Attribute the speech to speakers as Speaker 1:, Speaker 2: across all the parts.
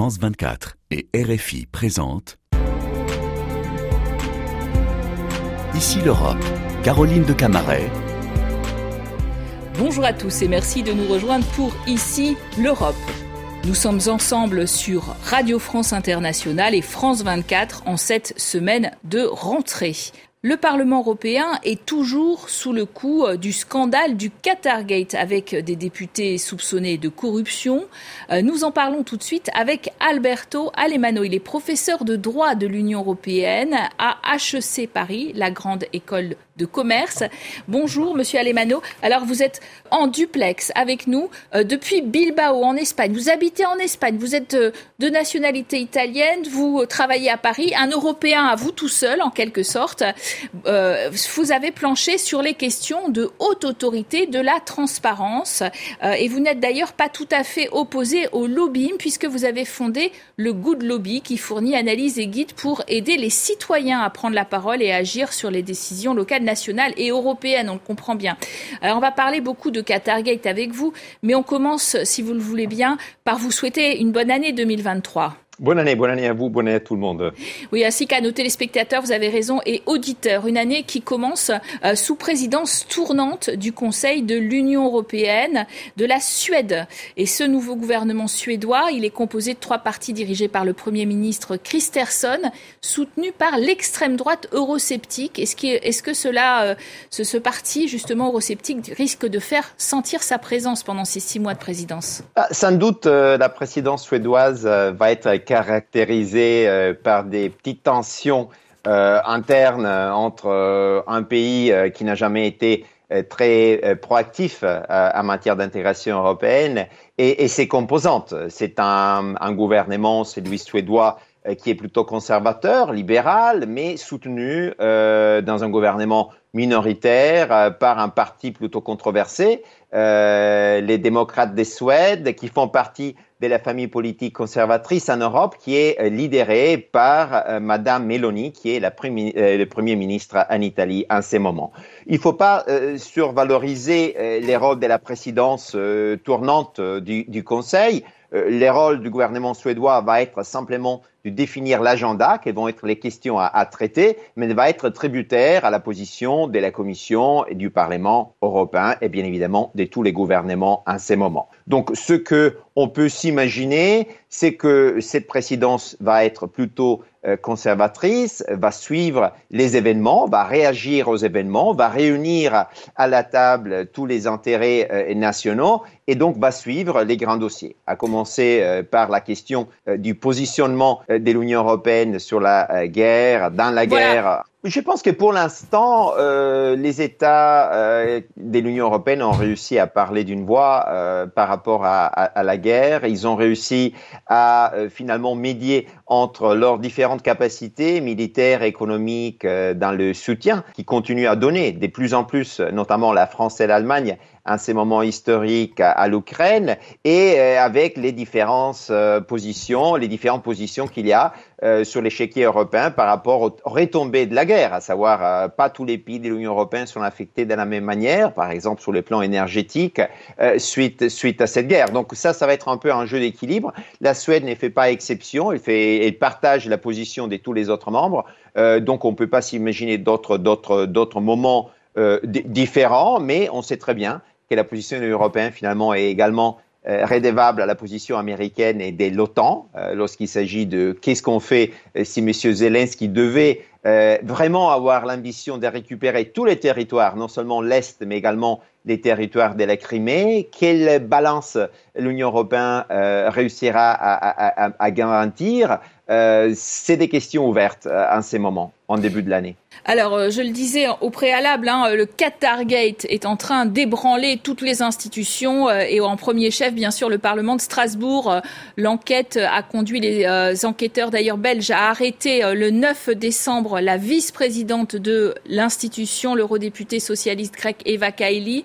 Speaker 1: France 24 et RFI présentent Ici l'Europe. Caroline de Camaret.
Speaker 2: Bonjour à tous et merci de nous rejoindre pour Ici l'Europe. Nous sommes ensemble sur Radio France Internationale et France 24 en cette semaine de rentrée. Le Parlement européen est toujours sous le coup euh, du scandale du Qatargate avec des députés soupçonnés de corruption. Euh, nous en parlons tout de suite avec Alberto Alemano. Il est professeur de droit de l'Union européenne à HEC Paris, la grande école de commerce. Bonjour, monsieur Alemano. Alors, vous êtes en duplex avec nous euh, depuis Bilbao, en Espagne. Vous habitez en Espagne. Vous êtes de nationalité italienne. Vous travaillez à Paris. Un Européen à vous tout seul, en quelque sorte. Euh, vous avez planché sur les questions de haute autorité, de la transparence. et vous n'êtes d'ailleurs pas tout à fait opposé au lobbying, puisque vous avez fondé le Good Lobby, qui fournit analyse et guide pour aider les citoyens à prendre la parole et à agir sur les décisions locales nationale et européenne, on le comprend bien. Alors on va parler beaucoup de Qatargate avec vous, mais on commence, si vous le voulez bien, par vous souhaiter une bonne année 2023.
Speaker 3: Bonne année, bonne année à vous, bonne année à tout le monde.
Speaker 2: Oui, ainsi qu'à nos téléspectateurs, vous avez raison, et auditeurs. Une année qui commence euh, sous présidence tournante du Conseil de l'Union européenne de la Suède. Et ce nouveau gouvernement suédois, il est composé de trois partis dirigés par le Premier ministre Christerson, soutenu par l'extrême droite eurosceptique. Est-ce que, est que cela, euh, ce, ce, parti, justement, eurosceptique, risque de faire sentir sa présence pendant ces six mois de présidence?
Speaker 3: Ah, Sans doute, euh, la présidence suédoise va être caractérisé euh, par des petites tensions euh, internes euh, entre un pays qui n'a jamais été très proactif en matière d'intégration européenne et, ses composantes. C'est un, un, gouvernement, celui suédois, qui est plutôt conservateur, libéral, mais soutenu dans un gouvernement minoritaire par un parti plutôt controversé, les démocrates des Suèdes, qui font partie de la famille politique conservatrice en Europe qui est euh, lidérée par euh, Madame Meloni, qui est la euh, le Premier ministre en Italie en ce moment. Il ne faut pas survaloriser les rôles de la présidence tournante du, du Conseil. Le rôle du gouvernement suédois va être simplement de définir l'agenda, quelles vont être les questions à, à, traiter, mais va être tributaire à la position de la Commission et du Parlement européen et bien évidemment de tous les gouvernements en ces moments. Donc, ce que on peut s'imaginer, c'est que cette présidence va être plutôt euh, conservatrice, va suivre les événements, va réagir aux événements, va réunir à la table tous les intérêts euh, nationaux et donc va suivre les grands dossiers, à commencer euh, par la question du positionnement de l'Union européenne sur la guerre, dans la guerre je pense que pour l'instant, euh, les États euh, de l'Union européenne ont réussi à parler d'une voix euh, par rapport à, à, la guerre. Ils ont réussi à euh, finalement médier entre leurs différentes capacités militaires, économiques, euh, dans le soutien qui continuent à donner de plus en plus, notamment la France et l'Allemagne, en ces moments historiques à, l'Ukraine et euh, avec les différentes euh, positions, les différentes positions qu'il y a sur l'échiquier européen par rapport aux retombées de la guerre, à savoir pas tous les pays de l'Union européenne sont affectés de la même manière, par exemple sur le plan énergétique, suite, suite à cette guerre. Donc ça, ça va être un peu un jeu d'équilibre. La Suède ne fait pas exception, elle, fait, elle partage la position de tous les autres membres, donc on ne peut pas s'imaginer d'autres, moments euh, différents, mais on sait très bien que la position européenne finalement est également euh, rédévable à la position américaine et de l'OTAN euh, lorsqu'il s'agit de qu'est-ce qu'on fait euh, si M. Zelensky devait euh, vraiment avoir l'ambition de récupérer tous les territoires, non seulement l'Est, mais également les territoires de la Crimée. Quelle balance l'Union européenne réussira à, garantir? C'est des questions ouvertes en ces moments, en début de l'année.
Speaker 2: Alors, euh, je le disais au préalable, hein, le Qatargate est en train d'ébranler toutes les institutions euh, et en premier chef, bien sûr, le Parlement de Strasbourg. Euh, l'enquête a conduit les enquêteurs, d'ailleurs belges, à arrêter le 9 décembre la vice-présidente de l'institution, l'eurodéputée socialiste grec Eva Kaili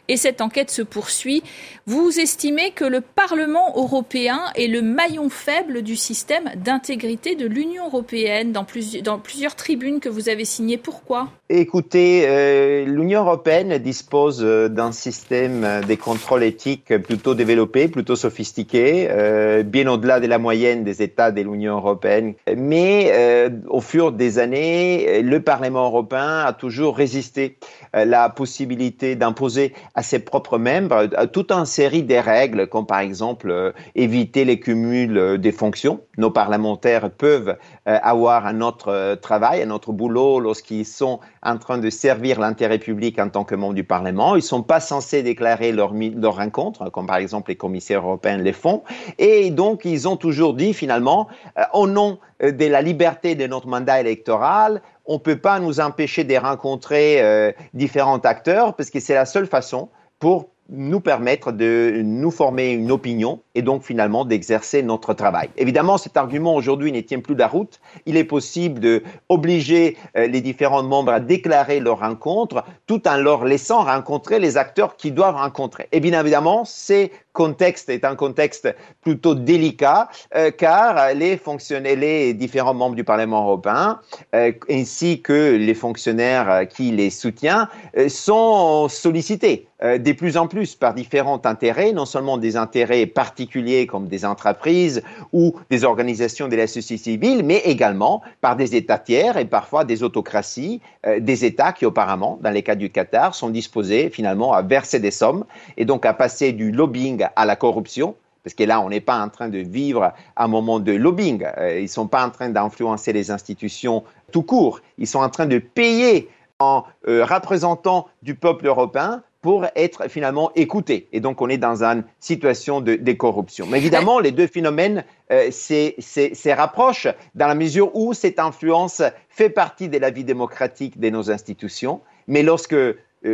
Speaker 2: et cette enquête se poursuit. Vous estimez que le Parlement européen est le maillon faible du système d'intégrité de l'Union européenne dans, plusieurs tribunes que vous avez signées. Pourquoi?
Speaker 3: Écoutez, euh, l'Union européenne dispose euh, d'un système des contrôles éthiques plutôt développé, plutôt sophistiqué, euh, bien au-delà de la moyenne des États de l'Union européenne. Mais euh, au fur des années, le Parlement européen a toujours résisté à la possibilité d'imposer ses propres membres toute une série de règles, comme par exemple éviter les cumuls des fonctions. Nos parlementaires peuvent avoir un autre travail, un autre boulot lorsqu'ils sont en train de servir l'intérêt public en tant que membre du Parlement. Ils ne sont pas censés déclarer leur, leur rencontre, comme par exemple les commissaires européens le font. Et donc, ils ont toujours dit, finalement, euh, au nom euh, de la liberté de notre mandat électoral, on ne peut pas nous empêcher de rencontrer euh, différents acteurs parce que c'est la seule façon pour nous permettre de nous former une opinion et donc finalement d'exercer notre travail. Évidemment, cet argument aujourd'hui ne tient plus la route. Il est possible de obliger euh, les différents membres à déclarer leur rencontre tout en leur laissant rencontrer les acteurs qui doivent rencontrer. Et bien évidemment, c'est contexte est un contexte plutôt délicat euh, car les fonctionnaires, les différents membres du Parlement européen euh, ainsi que les fonctionnaires euh, qui les soutiennent sont sollicités de plus en plus par différents intérêts, non seulement des intérêts particuliers comme des entreprises ou des organisations de la société civile, mais également par des États tiers et parfois des autocraties, des États qui auparavant, dans les cas du Qatar, sont disposés finalement à verser des sommes et donc à passer du lobbying à la corruption, parce que là, on n'est pas en train de vivre un moment de lobbying. Euh, ils ne sont pas en train d'influencer les institutions tout court. Ils sont en train de payer en euh, représentant du peuple européen pour être finalement écoutés. Et donc, on est dans une situation de, corruption. Mais évidemment, les deux phénomènes euh, se rapprochent dans la mesure où cette influence fait partie de la vie démocratique de nos institutions. Mais lorsque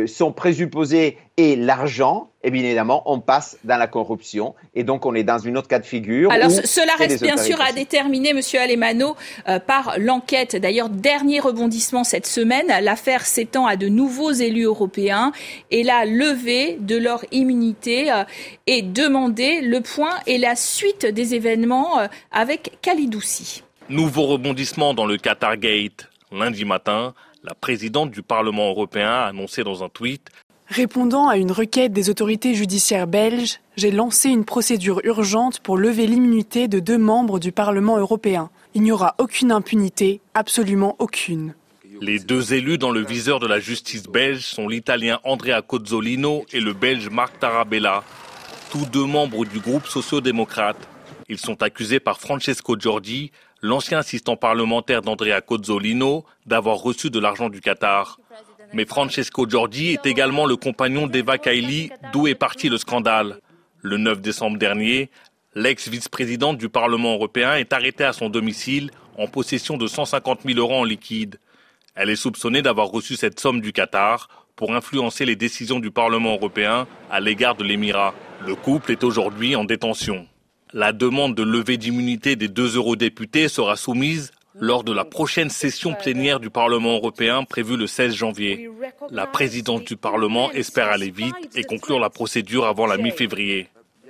Speaker 3: son présupposé est l'argent, et bien évidemment, on passe dans la corruption. Et donc, on est dans une autre cas de figure.
Speaker 2: Alors, cela reste bien sûr à déterminer, Monsieur Alemano, euh, par l'enquête. D'ailleurs, dernier rebondissement cette semaine, l'affaire s'étend à de nouveaux élus européens et la levée de leur immunité euh, est demandée. Le point et la suite des événements avec Kalidoussi.
Speaker 4: Nouveau rebondissement dans le Qatar Gate. Lundi matin, la présidente du Parlement européen a annoncé dans un tweet
Speaker 5: Répondant à une requête des autorités judiciaires belges, j'ai lancé une procédure urgente pour lever l'immunité de deux membres du Parlement européen. Il n'y aura aucune impunité, absolument aucune.
Speaker 4: Les deux élus dans le viseur de la justice belge sont l'italien Andrea Cozzolino et le belge Marc Tarabella, tous deux membres du groupe sociodémocrate. Ils sont accusés par Francesco Giorgi l'ancien assistant parlementaire d'Andrea Cozzolino d'avoir reçu de l'argent du Qatar. Mais Francesco Giorgi est également le compagnon d'Eva Kaili, d'où est parti le scandale. Le 9 décembre dernier, l'ex-vice-présidente du Parlement européen est arrêtée à son domicile en possession de 150 000 euros en liquide. Elle est soupçonnée d'avoir reçu cette somme du Qatar pour influencer les décisions du Parlement européen à l'égard de l'Émirat. Le couple est aujourd'hui en détention. La demande de levée d'immunité des deux eurodéputés sera soumise lors de la prochaine session plénière du Parlement européen prévue le 16 janvier. La présidente du Parlement espère aller vite et conclure la procédure avant la mi-février.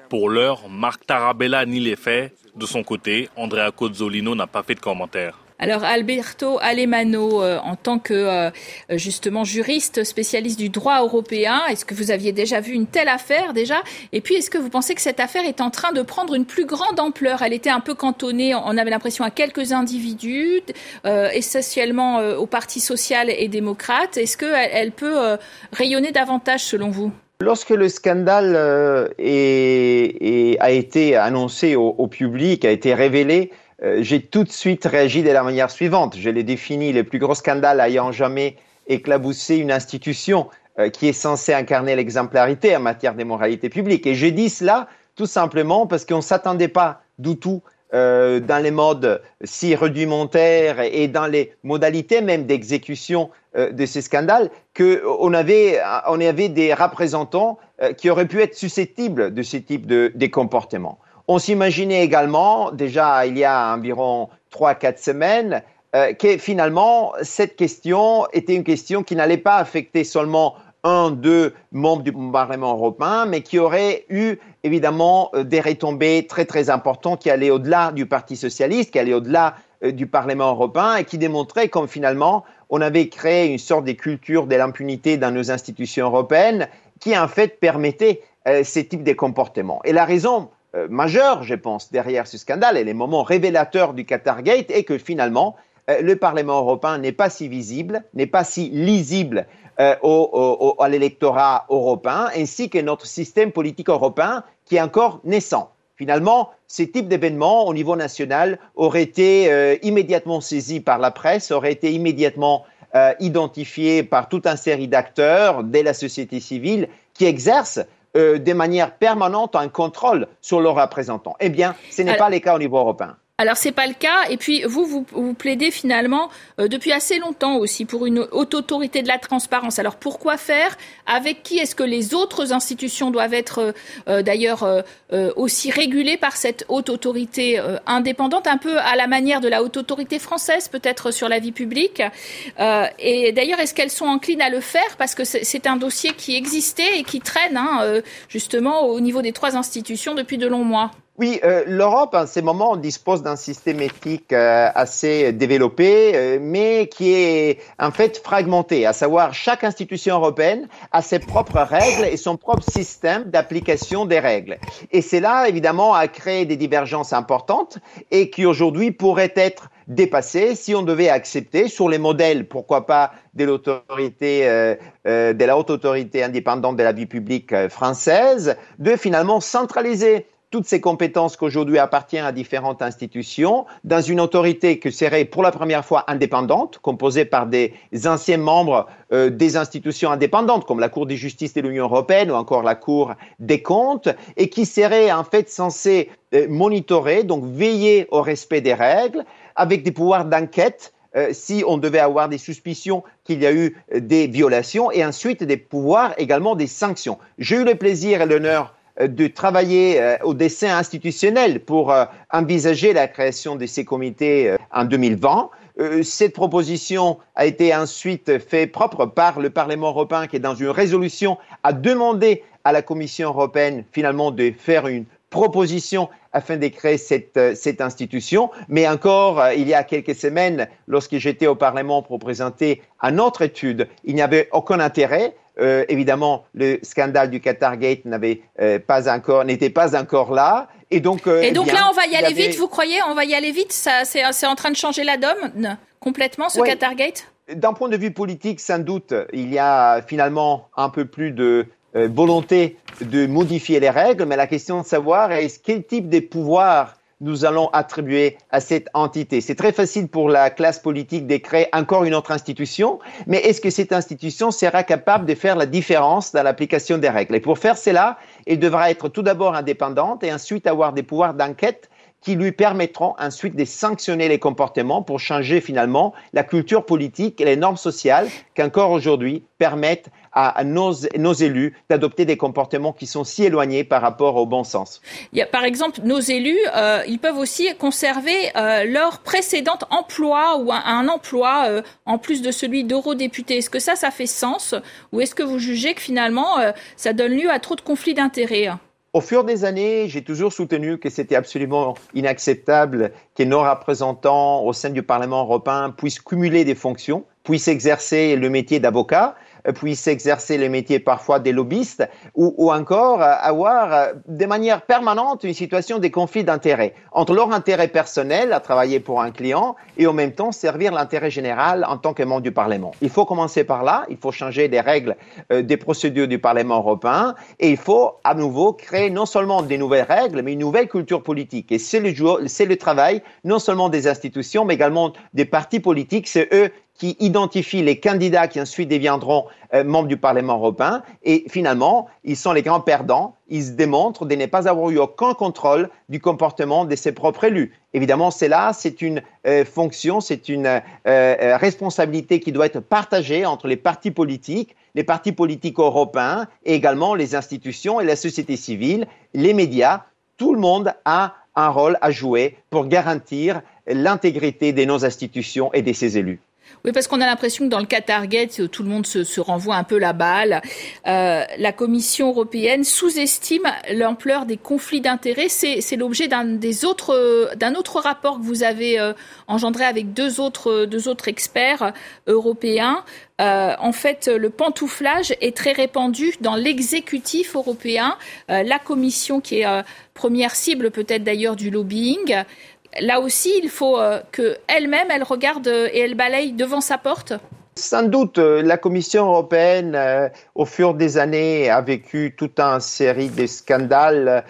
Speaker 4: Pour l'heure, Marc Tarabella nie les faits. De son côté, Andrea Cozzolino n'a pas fait de commentaire.
Speaker 2: Alors Alberto Alemano, euh, en tant que euh, justement juriste spécialiste du droit européen, est-ce que vous aviez déjà vu une telle affaire déjà? Et puis est-ce que vous pensez que cette affaire est en train de prendre une plus grande ampleur? Elle était un peu cantonnée, on avait l'impression à quelques individus, euh, essentiellement au Parti social et démocrate. Est-ce qu'elle elle peut rayonner davantage selon vous?
Speaker 3: Lorsque le scandale a été annoncé au, public, a été révélé, euh, j'ai tout de suite réagi de la manière suivante. Je l'ai défini les plus gros scandales ayant jamais éclaboussé une institution euh, qui est censée incarner l'exemplarité en matière de moralité publique. Et j'ai dit cela tout simplement parce qu'on ne s'attendait pas du tout euh, dans les modes si rudimentaires et dans les modalités même d'exécution de ces scandales qu'on avait, on avait des représentants qui auraient pu être susceptibles de ce type de, de comportement. On s'imaginait également, déjà il y a environ trois, quatre semaines, euh, que finalement cette question était une question qui n'allait pas affecter seulement un, deux membres du Parlement européen, mais qui aurait eu évidemment des retombées très très importantes qui allaient au-delà du Parti socialiste, qui allaient au-delà du Parlement européen et qui démontraient comme finalement on avait créé une sorte de culture de l'impunité dans nos institutions européennes qui en fait permettait euh, ces types de comportements. Et la raison euh, majeure, je pense, derrière ce scandale et les moments révélateurs du Qatargate est que finalement, euh, le Parlement européen n'est pas si visible, n'est pas si lisible au, à l'électorat européen, ainsi que notre système politique européen qui est encore naissant. Finalement, ces types d'événements au niveau national auraient été immédiatement saisis par la presse, auraient été immédiatement identifiés par toute une série d'acteurs de la société civile qui exercent euh, de manière permanente un contrôle sur leurs représentants. Eh bien, ce n'est pas le cas au niveau européen.
Speaker 2: Alors c'est pas le cas. Et puis vous, vous, plaidez finalement euh, depuis assez longtemps aussi pour une haute autorité de la transparence. Alors pourquoi faire? Avec qui est-ce que les autres institutions doivent être euh, euh, d'ailleurs aussi régulées par cette haute autorité indépendante, un peu à la manière de la haute autorité française peut-être sur la vie publique? Et d'ailleurs est-ce qu'elles sont enclines à le faire? Parce que c'est un dossier qui existait et qui traîne hein, justement au niveau des trois institutions depuis de longs mois
Speaker 3: oui, euh, l'Europe, en ce moment, dispose d'un système éthique euh, assez développé, euh, mais qui est en fait fragmenté, à savoir chaque institution européenne a ses propres règles et son propre système d'application des règles. Et cela, évidemment, a créé des divergences importantes et qui aujourd'hui pourraient être dépassées si on devait accepter sur les modèles, pourquoi pas, de l'autorité, de la haute autorité indépendante de la vie publique française, de finalement centraliser toutes ces compétences qu'aujourd'hui appartiennent à différentes institutions dans une autorité qui serait pour la première fois indépendante, composée par des anciens membres euh, des institutions indépendantes comme la Cour de justice de l'Union européenne ou encore la Cour des comptes, et qui serait en fait censée euh, monitorer, donc veiller au respect des règles, avec des pouvoirs d'enquête euh, si on devait avoir des suspicions qu'il y a eu des violations, et ensuite des pouvoirs également des sanctions. J'ai eu le plaisir et l'honneur de travailler euh, au dessin institutionnel pour euh, envisager la création de ces comités en 2020. Cette proposition a été ensuite faite propre par le Parlement européen qui, dans une résolution, a demandé à la Commission européenne finalement de faire une proposition afin de créer cette, cette institution. Mais encore, il y a quelques semaines, lorsque j'étais au Parlement pour présenter une autre étude, il n'y avait aucun intérêt euh, évidemment, le scandale du Qatargate n'avait euh, pas encore, n'était pas encore là.
Speaker 2: Et donc, euh, et donc là, on va y aller vite. Vous croyez? On va y aller vite. Ça, c'est, en train de changer la donne complètement ce Qatargate.
Speaker 3: D'un point de vue politique, sans doute, il y a finalement un peu plus de volonté de modifier les règles, mais la question de savoir est quel type de pouvoir nous allons attribuer à cette entité. C'est très facile pour la classe politique de créer encore une autre institution, mais est-ce que cette institution sera capable de faire la différence dans l'application des règles? Et pour faire cela, elle devra être tout d'abord indépendante et ensuite avoir des pouvoirs d'enquête qui lui permettront ensuite de sanctionner les comportements pour changer finalement la culture politique et les normes sociales qu'encore aujourd'hui permettent à, nos, élus d'adopter des comportements qui sont si éloignés par rapport au bon sens.
Speaker 2: Il y a, par exemple, nos élus, euh, ils peuvent aussi conserver euh, leur précédent emploi ou un, emploi euh, en plus de celui d'eurodéputé. Est-ce que ça, ça fait sens ou est-ce que vous jugez que finalement, ça donne lieu à trop de conflits d'intérêts?
Speaker 3: Au fur des années, j'ai toujours soutenu que c'était absolument inacceptable que nos représentants au sein du Parlement européen puissent cumuler des fonctions, puissent exercer le métier d'avocat, puissent exercer le métier parfois des lobbyistes ou, ou encore avoir euh, de manière permanente une situation de conflit d'intérêts entre leur intérêt personnel à travailler pour un client et en même temps servir l'intérêt général en tant que membre du Parlement. Il faut commencer par là, il faut changer des règles euh, des procédures du Parlement européen et il faut à nouveau créer non seulement des nouvelles règles mais une nouvelle culture politique. Et c'est le, c'est le travail non seulement des institutions mais également des partis politiques, c'est eux qui identifient les candidats qui ensuite deviendront euh, membres du Parlement européen. Et finalement, ils sont les grands perdants. Ils se démontrent de ne pas avoir eu aucun contrôle du comportement de ses propres élus. Évidemment, c'est là, c'est une euh, fonction, c'est une euh, responsabilité qui doit être partagée entre les partis politiques, les partis politiques européens et également les institutions et la société civile, les médias. Tout le monde a un rôle à jouer pour garantir l'intégrité de nos institutions et de ses élus.
Speaker 2: Oui, parce qu'on a l'impression que dans le Qatargate, tout le monde se, renvoie un peu la balle. Euh, la Commission européenne sous-estime l'ampleur des conflits d'intérêts. C'est l'objet autres d'un autre rapport que vous avez euh, engendré avec deux autres experts européens. Euh, en fait, le pantouflage est très répandu dans l'exécutif européen. la Commission, qui est première cible peut-être d'ailleurs du lobbying, là aussi, il faut euh, qu'elle-même, elle regarde et elle balaye devant sa porte.
Speaker 3: Sans doute, euh, la Commission européenne, euh, au fur des années, a vécu toute une série de scandales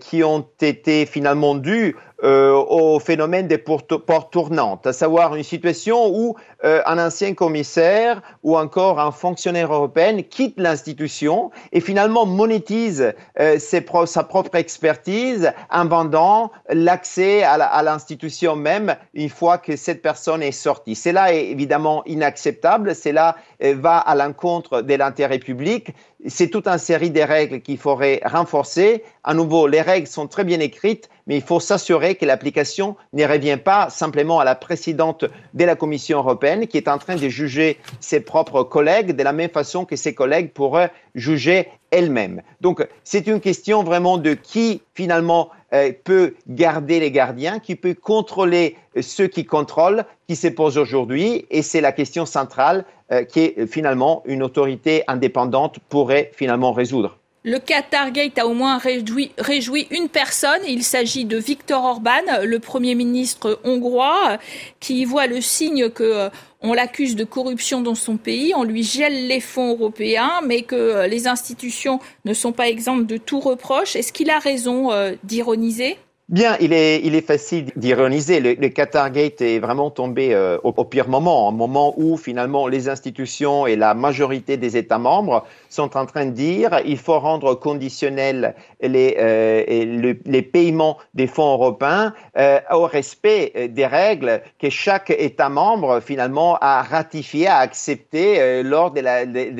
Speaker 3: qui ont été finalement dus euh, au phénomène des portes tournantes, à savoir une situation où euh, un ancien commissaire ou encore un fonctionnaire européen quitte l'institution et finalement monétise euh, sa propre expertise en vendant l'accès à l'institution même une fois que cette personne est sortie. Cela est évidemment inacceptable, cela va à l'encontre de l'intérêt public c'est toute une série de règles qu'il faudrait renforcer. À nouveau, les règles sont très bien écrites, mais il faut s'assurer que l'application ne revient pas simplement à la présidente de la Commission européenne qui est en train de juger ses propres collègues de la même façon que ses collègues pourraient juger elle-même. Donc, c'est une question vraiment de qui finalement euh, peut garder les gardiens, qui peut contrôler ceux qui contrôlent, qui se pose aujourd'hui, et c'est la question centrale euh, qui est finalement une autorité indépendante pourrait finalement résoudre.
Speaker 2: Le Qatargate a au moins réjoui, réjoui une personne. Il s'agit de Viktor Orban, le Premier ministre hongrois, qui voit le signe que euh, on l'accuse de corruption dans son pays, on lui gèle les fonds européens, mais que euh, les institutions ne sont pas exemptes de tout reproche. Est-ce qu'il a raison euh, d'ironiser?
Speaker 3: Bien, il est, il est facile d'ironiser. Le, le Qatargate est vraiment tombé euh, au, pire moment, un moment où finalement les institutions et la majorité des États membres sont en train de dire il faut rendre conditionnel les, euh, les paiements des fonds européens euh, au respect des règles que chaque État membre finalement a ratifié, a accepté lors de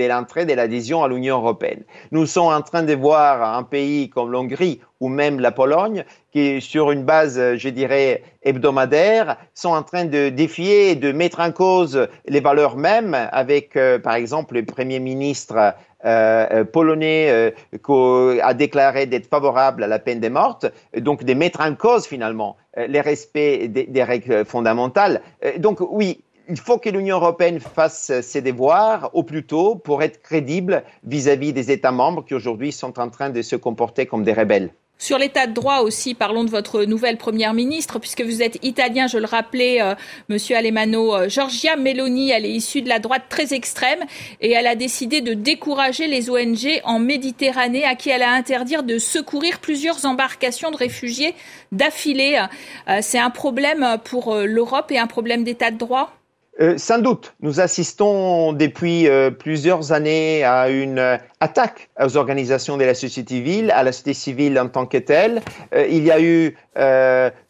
Speaker 3: l'entrée de l'adhésion à l'Union européenne. Nous sommes en train de voir un pays comme l'Hongrie ou même la Pologne, qui, sur une base, je dirais, hebdomadaire, sont en train de défier et de mettre en cause les valeurs mêmes avec, euh, par exemple, le Premier ministre euh, euh polonais euh, qui a déclaré d'être favorable à la peine de mort, donc de mettre en cause finalement les respects des, des règles fondamentales. donc oui, il faut que l'Union européenne fasse ses devoirs au plus tôt pour être crédible vis-à-vis -vis des États membres qui aujourd'hui sont en train de se comporter comme des rebelles.
Speaker 2: Sur l'état de droit aussi, parlons de votre nouvelle première ministre, puisque vous êtes italien, je le rappelais, euh, Monsieur Alemano. Euh, Giorgia Meloni, elle est issue de la droite très extrême et elle a décidé de décourager les ONG en Méditerranée, à qui elle a interdit de secourir plusieurs embarcations de réfugiés d'affilée. Euh, c'est un problème pour l'Europe et un problème d'état de droit?
Speaker 3: Euh, sans doute, nous assistons depuis euh, plusieurs années à une euh, attaque aux organisations de la société civile, à la société civile en tant que telle. il y a eu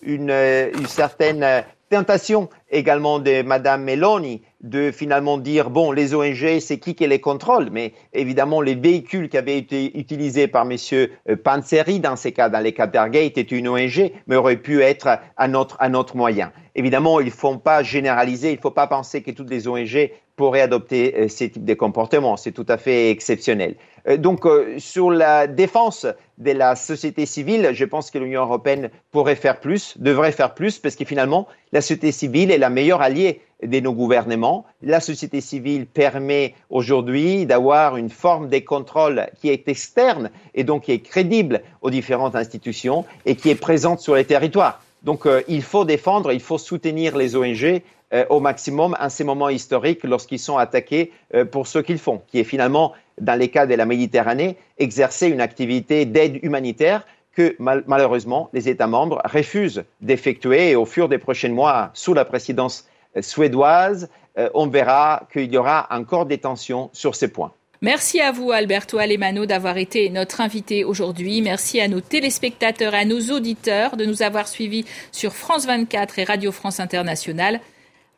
Speaker 3: une, une, certaine tentation également de Madame Meloni de finalement dire bon les ONG c'est qui qui les contrôle mais évidemment les véhicules qui avaient été utilisés par Monsieur Panzeri dans ces cas dans les cas d'Argate étaient une ONG mais auraient pu être un autre un autre moyen. Évidemment il ne faut pas généraliser il ne faut pas penser que toutes les ONG pourraient adopter euh, ces types de comportements. C'est tout à fait exceptionnel. euh, donc euh, sur la défense de la société civile je pense que l'Union européenne pourrait faire plus devrait faire plus parce que finalement la société civile est la meilleure alliée de nos gouvernements. La société civile permet aujourd'hui d'avoir une forme de contrôle qui est externe et donc qui est crédible aux différentes institutions et qui est présente sur les territoires. Donc euh, il faut défendre, il faut soutenir les ONG euh, au maximum en ces moments historiques lorsqu'ils sont attaqués euh, pour ce qu'ils font, qui est finalement, dans les cas de la Méditerranée, exercer une activité d'aide humanitaire que malheureusement les États membres refusent d'effectuer et au fur des prochains mois, sous la présidence euh, suédoise, euh, on verra qu'il y aura encore des tensions sur ces points.
Speaker 2: Merci à vous, Alberto Alemano, d'avoir été notre invité aujourd'hui. Merci à nos téléspectateurs à nos auditeurs de nous avoir suivis sur France 24 et Radio France Internationale.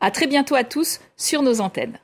Speaker 2: À très bientôt à tous sur nos antennes.